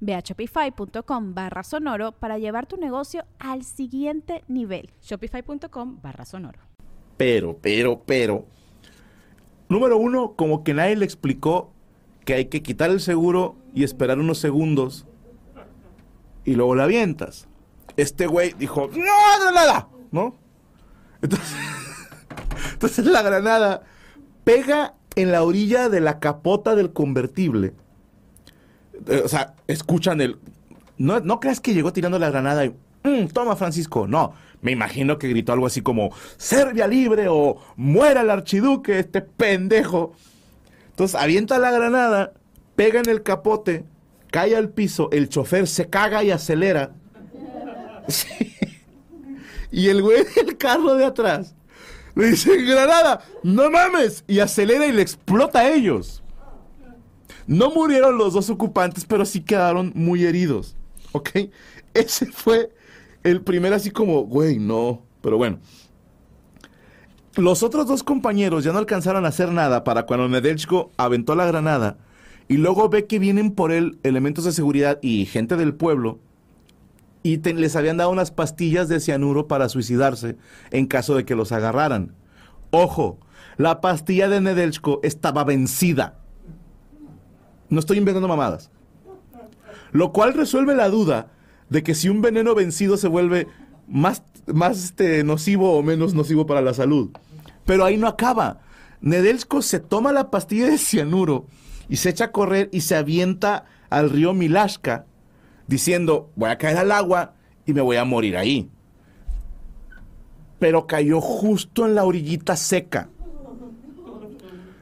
Ve a shopify.com barra sonoro para llevar tu negocio al siguiente nivel. Shopify.com barra sonoro. Pero, pero, pero. Número uno, como que nadie le explicó que hay que quitar el seguro y esperar unos segundos y luego la avientas. Este güey dijo, no, no, nada, ¿no? Entonces, entonces la granada pega en la orilla de la capota del convertible o sea, escuchan el... No, no creas que llegó tirando la granada y... Mm, toma, Francisco. No, me imagino que gritó algo así como... Serbia libre o muera el archiduque, este pendejo. Entonces avienta la granada, pega en el capote, cae al piso, el chofer se caga y acelera. Y el güey del carro de atrás le dice, Granada, no mames. Y acelera y le explota a ellos. No murieron los dos ocupantes, pero sí quedaron muy heridos. ¿Ok? Ese fue el primer así como, güey, no. Pero bueno. Los otros dos compañeros ya no alcanzaron a hacer nada para cuando Nedelchko aventó la granada y luego ve que vienen por él elementos de seguridad y gente del pueblo y les habían dado unas pastillas de cianuro para suicidarse en caso de que los agarraran. Ojo, la pastilla de Nedelchko estaba vencida. No estoy inventando mamadas. Lo cual resuelve la duda de que si un veneno vencido se vuelve más, más este, nocivo o menos nocivo para la salud. Pero ahí no acaba. Nedelsko se toma la pastilla de cianuro y se echa a correr y se avienta al río Milashka diciendo, voy a caer al agua y me voy a morir ahí. Pero cayó justo en la orillita seca.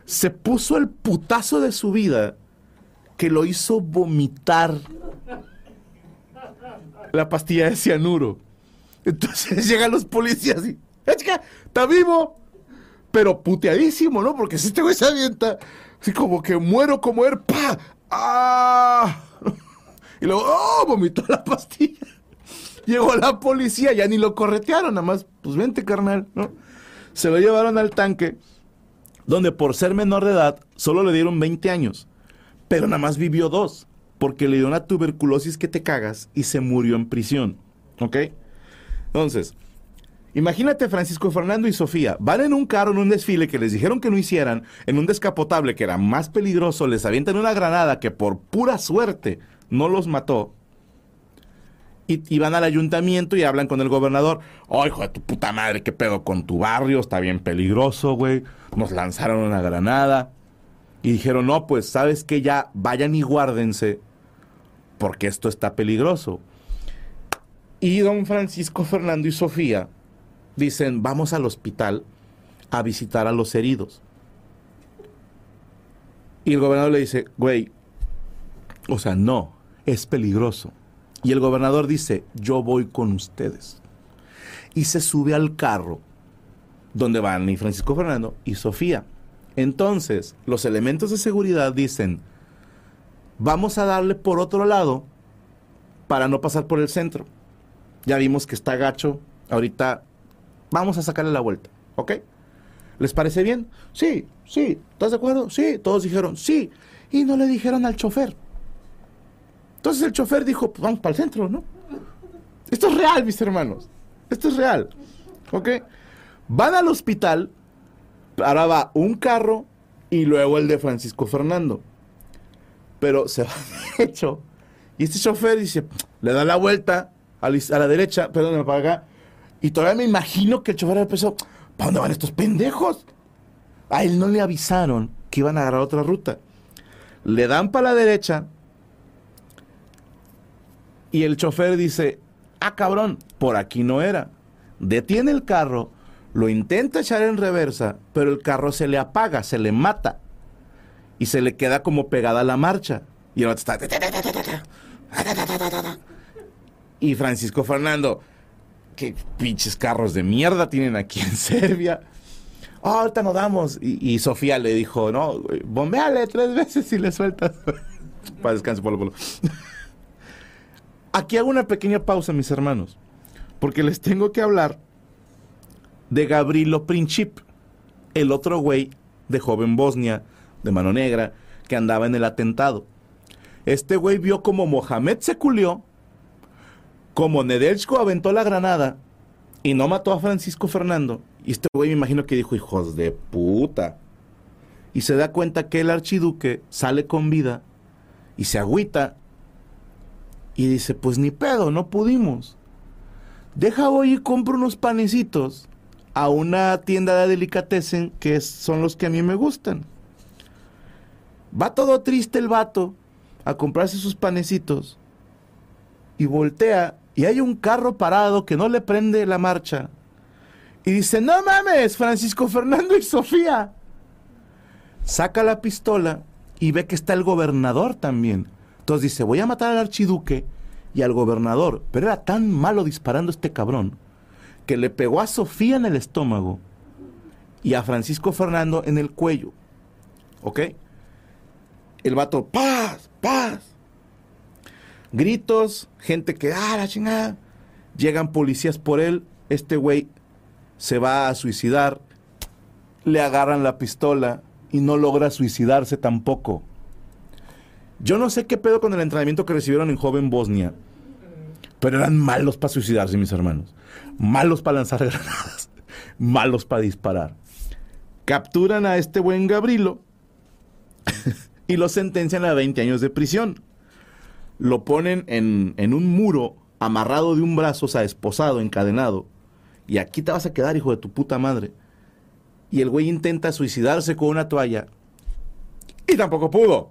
Se puso el putazo de su vida que lo hizo vomitar la pastilla de cianuro. Entonces llegan los policías y, está vivo, pero puteadísimo, ¿no? Porque si este güey se avienta, así como que muero como él, ¡pa! ¡Ah! Y luego, ¡oh! Vomitó la pastilla. Llegó la policía, ya ni lo corretearon, nada más, pues vente, carnal, ¿no? Se lo llevaron al tanque, donde por ser menor de edad, solo le dieron 20 años pero nada más vivió dos, porque le dio una tuberculosis que te cagas y se murió en prisión. ¿Ok? Entonces, imagínate Francisco Fernando y Sofía, van en un carro en un desfile que les dijeron que no hicieran, en un descapotable que era más peligroso, les avientan una granada que por pura suerte no los mató. Y, van al ayuntamiento y hablan con el gobernador. Oh, hijo de tu puta madre, qué pedo con tu barrio, está bien peligroso, güey. Nos lanzaron una granada. Y dijeron, no, pues sabes que ya vayan y guárdense porque esto está peligroso. Y don Francisco Fernando y Sofía dicen, vamos al hospital a visitar a los heridos. Y el gobernador le dice, güey, o sea, no, es peligroso. Y el gobernador dice, yo voy con ustedes. Y se sube al carro donde van y Francisco Fernando y Sofía. Entonces, los elementos de seguridad dicen, vamos a darle por otro lado para no pasar por el centro. Ya vimos que está gacho, ahorita vamos a sacarle la vuelta, ¿ok? ¿Les parece bien? Sí, sí, ¿estás de acuerdo? Sí, todos dijeron sí, y no le dijeron al chofer. Entonces el chofer dijo, pues vamos para el centro, ¿no? Esto es real, mis hermanos, esto es real, ¿ok? Van al hospital Ahora va un carro y luego el de Francisco Fernando. Pero se va hecho. Y este chofer dice, le da la vuelta a la, derecha, perdón, para acá. Y todavía me imagino que el chofer empezó, ¿Para dónde van estos pendejos? A él no le avisaron que iban a agarrar otra ruta. Le dan para la derecha y el chofer dice, ah cabrón, por aquí no era. Detiene el carro, lo intenta echar en reversa, pero el carro se le apaga, se le mata y se le queda como pegada la marcha. Y el está... Y Francisco Fernando, qué pinches carros de mierda tienen aquí en Serbia. Oh, ahorita nos damos. Y, Sofía le dijo, no, bombeale tres veces y le sueltas. Para descanso, Polo Polo. Aquí hago una pequeña pausa, mis hermanos, porque les tengo que hablar de Gabrilo Princip, el otro güey de joven Bosnia, de mano negra, que andaba en el atentado. Este güey vio como Mohamed se culió, como Nedelchko aventó la granada y no mató a Francisco Fernando. Y este güey me imagino que dijo, hijos de puta. Y se da cuenta que el archiduque sale con vida y se agüita y dice, pues ni pedo, no pudimos. Deja voy y compro unos panecitos a una tienda de delicatessen que son los que a mí me gustan. Va todo triste el vato a comprarse sus panecitos y voltea y hay un carro parado que no le prende la marcha. Y dice, no mames, Francisco Fernando y Sofía. Saca la pistola y ve que está el gobernador también. Entonces dice, voy a matar al archiduque y al gobernador. Pero era tan malo disparando este cabrón que le pegó a Sofía en el estómago y a Francisco Fernando en el cuello. ¿Ok? El vato, paz, paz. Gritos, gente que, ah, la chingada. Llegan policías por él. Este güey se va a suicidar. Le agarran la pistola y no logra suicidarse tampoco. Yo no sé qué pedo con el entrenamiento que recibieron en Joven Bosnia, pero eran malos para suicidarse, mis hermanos. Malos para lanzar granadas. malos para disparar. Capturan a este buen Gabrilo y lo sentencian a 20 años de prisión. Lo ponen en, en un muro, amarrado de un brazo, o sea, esposado, encadenado. Y aquí te vas a quedar, hijo de tu puta madre. Y el güey intenta suicidarse con una toalla. Y tampoco pudo.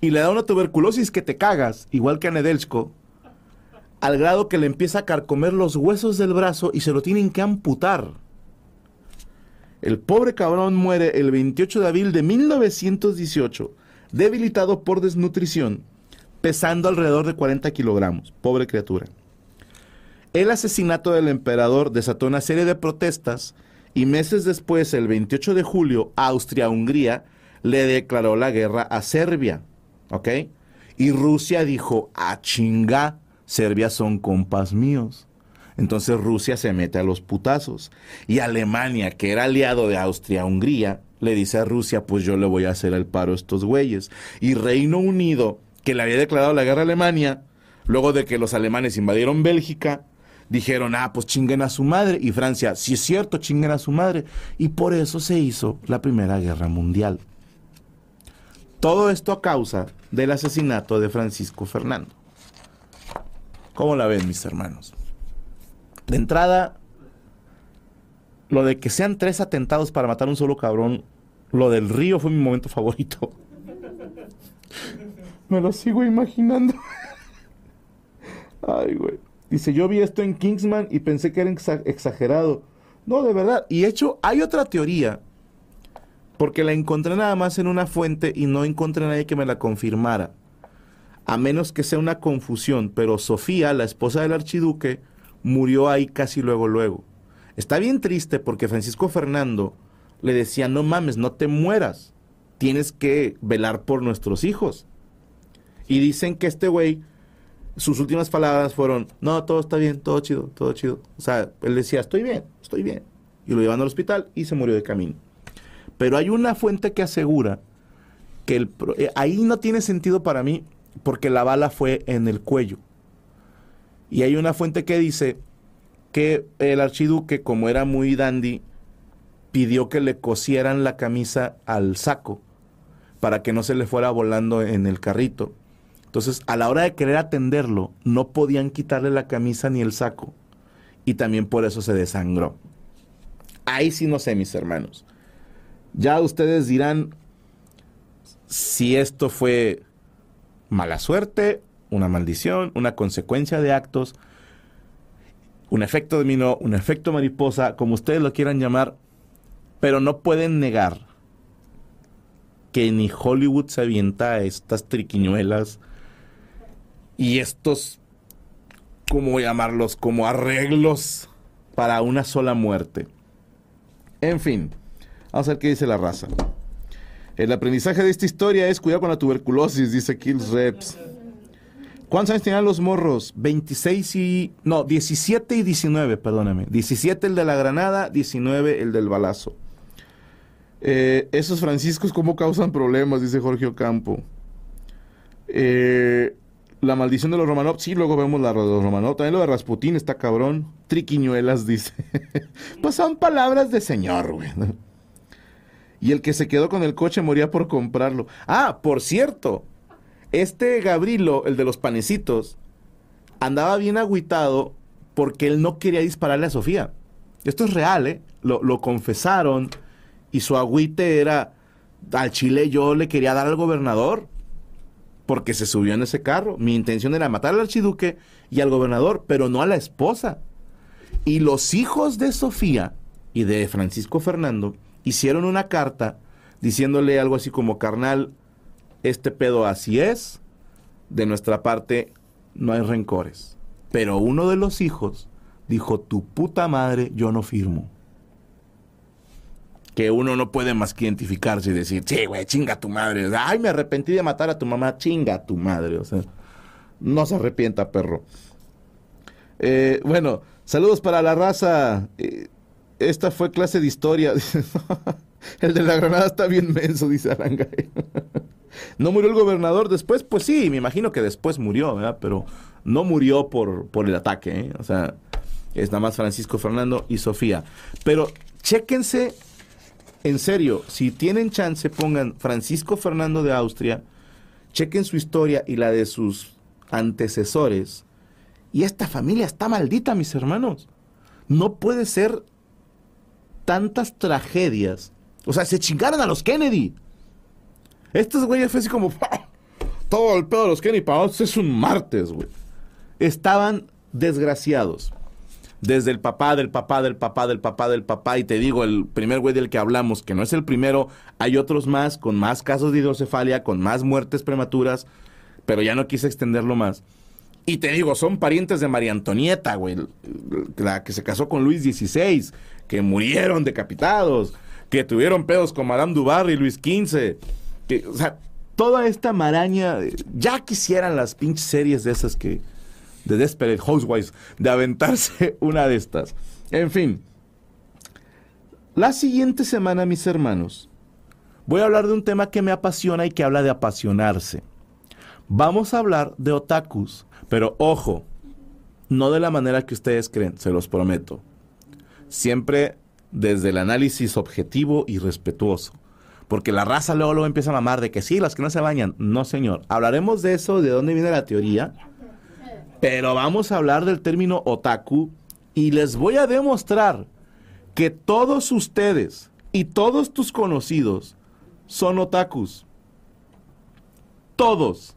Y le da una tuberculosis que te cagas, igual que a Nedelchko, al grado que le empieza a carcomer los huesos del brazo y se lo tienen que amputar. El pobre cabrón muere el 28 de abril de 1918, debilitado por desnutrición, pesando alrededor de 40 kilogramos. Pobre criatura. El asesinato del emperador desató una serie de protestas y meses después, el 28 de julio, Austria-Hungría le declaró la guerra a Serbia. ¿Ok? Y Rusia dijo, a chinga, Serbia son compas míos. Entonces Rusia se mete a los putazos. Y Alemania, que era aliado de Austria-Hungría, le dice a Rusia, pues yo le voy a hacer el paro a estos güeyes. Y Reino Unido, que le había declarado la guerra a Alemania, luego de que los alemanes invadieron Bélgica, dijeron, ah, pues chinguen a su madre. Y Francia, si es cierto, chinguen a su madre. Y por eso se hizo la Primera Guerra Mundial. Todo esto a causa del asesinato de Francisco Fernando. ¿Cómo la ven, mis hermanos? De entrada, lo de que sean tres atentados para matar a un solo cabrón, lo del río fue mi momento favorito. Me lo sigo imaginando. Ay, güey. Dice, yo vi esto en Kingsman y pensé que era exagerado. No, de verdad. Y hecho, hay otra teoría. Porque la encontré nada más en una fuente y no encontré a nadie que me la confirmara. A menos que sea una confusión. Pero Sofía, la esposa del archiduque, murió ahí casi luego, luego. Está bien triste porque Francisco Fernando le decía, no mames, no te mueras. Tienes que velar por nuestros hijos. Y dicen que este güey sus últimas palabras fueron, no, todo está bien, todo chido, todo chido. O sea, él decía, estoy bien, estoy bien. Y lo llevan al hospital y se murió de camino. Pero hay una fuente que asegura que el, eh, ahí no tiene sentido para mí porque la bala fue en el cuello. Y hay una fuente que dice que el archiduque, como era muy dandy, pidió que le cosieran la camisa al saco para que no se le fuera volando en el carrito. Entonces, a la hora de querer atenderlo, no podían quitarle la camisa ni el saco. Y también por eso se desangró. Ahí sí no sé, mis hermanos. Ya ustedes dirán si esto fue mala suerte, una maldición, una consecuencia de actos, un efecto dominó, un efecto mariposa, como ustedes lo quieran llamar, pero no pueden negar que ni Hollywood se avienta estas triquiñuelas y estos, ¿cómo llamarlos? Como arreglos para una sola muerte. En fin, vamos a ver qué dice la raza. El aprendizaje de esta historia es cuidado con la tuberculosis, dice Kills Reps. ¿Cuántos años tenían los morros? 26 y... No, 17 y 19, perdóname. 17 el de la granada, 19 el del balazo. Eh, esos franciscos, ¿cómo causan problemas? Dice Jorge Ocampo. Eh, la maldición de los Romanov. Sí, luego vemos la de los Romanov. También lo de Rasputín está cabrón. Triquiñuelas, dice. pues son palabras de señor, güey. Y el que se quedó con el coche moría por comprarlo. Ah, por cierto. Este Gabrilo, el de los panecitos, andaba bien agüitado porque él no quería dispararle a Sofía. Esto es real, ¿eh? Lo, lo confesaron y su agüite era, al Chile yo le quería dar al gobernador porque se subió en ese carro. Mi intención era matar al archiduque y al gobernador, pero no a la esposa. Y los hijos de Sofía y de Francisco Fernando hicieron una carta diciéndole algo así como, carnal, este pedo así es, de nuestra parte no hay rencores. Pero uno de los hijos dijo, tu puta madre, yo no firmo. Que uno no puede más que identificarse y decir, sí, güey, chinga tu madre. Ay, me arrepentí de matar a tu mamá, chinga tu madre. O sea, no se arrepienta, perro. Eh, bueno, saludos para la raza. Eh, esta fue clase de historia. el de la granada está bien menso, dice Arangay. ¿No murió el gobernador después? Pues sí, me imagino que después murió, ¿verdad? Pero no murió por, por el ataque, ¿eh? O sea, es nada más Francisco Fernando y Sofía. Pero chéquense, en serio, si tienen chance, pongan Francisco Fernando de Austria, chequen su historia y la de sus antecesores. Y esta familia está maldita, mis hermanos. No puede ser tantas tragedias. O sea, se chingaron a los Kennedy. Estos güeyes fue así como, todo el pedo de los Kennedy para es un martes, güey. Estaban desgraciados. Desde el papá, del papá, del papá, del papá, del papá. Y te digo, el primer güey del que hablamos, que no es el primero, hay otros más, con más casos de hidrocefalia, con más muertes prematuras, pero ya no quise extenderlo más. Y te digo, son parientes de María Antonieta, güey, la que se casó con Luis XVI, que murieron decapitados, que tuvieron pedos con Madame Dubarry y Luis XV. Que, o sea, toda esta maraña, ya quisieran las pinches series de esas que, de Desperate Housewives, de aventarse una de estas. En fin, la siguiente semana, mis hermanos, voy a hablar de un tema que me apasiona y que habla de apasionarse. Vamos a hablar de otakus, pero ojo, no de la manera que ustedes creen, se los prometo. Siempre desde el análisis objetivo y respetuoso. Porque la raza luego, luego empieza a mamar de que sí, las que no se bañan. No, señor. Hablaremos de eso, de dónde viene la teoría. Pero vamos a hablar del término otaku y les voy a demostrar que todos ustedes y todos tus conocidos son otakus. Todos.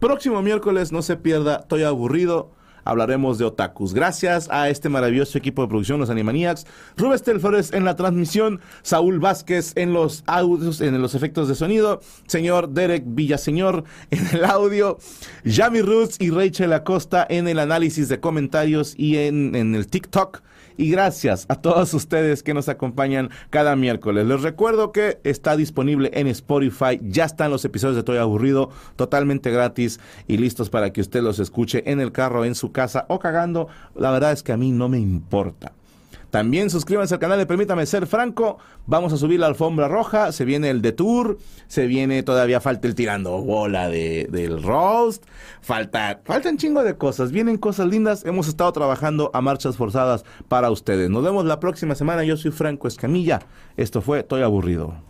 Próximo miércoles, no se pierda, estoy aburrido. Hablaremos de otakus. Gracias a este maravilloso equipo de producción, los Animaniacs. Rubén Flores en la transmisión. Saúl Vázquez en los audios, en los efectos de sonido. Señor Derek Villaseñor en el audio. Yami Roots y Rachel Acosta en el análisis de comentarios y en, en el TikTok. Y gracias a todos ustedes que nos acompañan cada miércoles. Les recuerdo que está disponible en Spotify. Ya están los episodios de Estoy Aburrido totalmente gratis y listos para que usted los escuche en el carro, en su casa o cagando. La verdad es que a mí no me importa. También suscríbanse al canal de Permítame Ser Franco. Vamos a subir la alfombra roja. Se viene el de Tour. Se viene, todavía falta el tirando bola de, del roast. Falta, faltan chingo de cosas. Vienen cosas lindas. Hemos estado trabajando a marchas forzadas para ustedes. Nos vemos la próxima semana. Yo soy Franco Escamilla. Esto fue Estoy aburrido.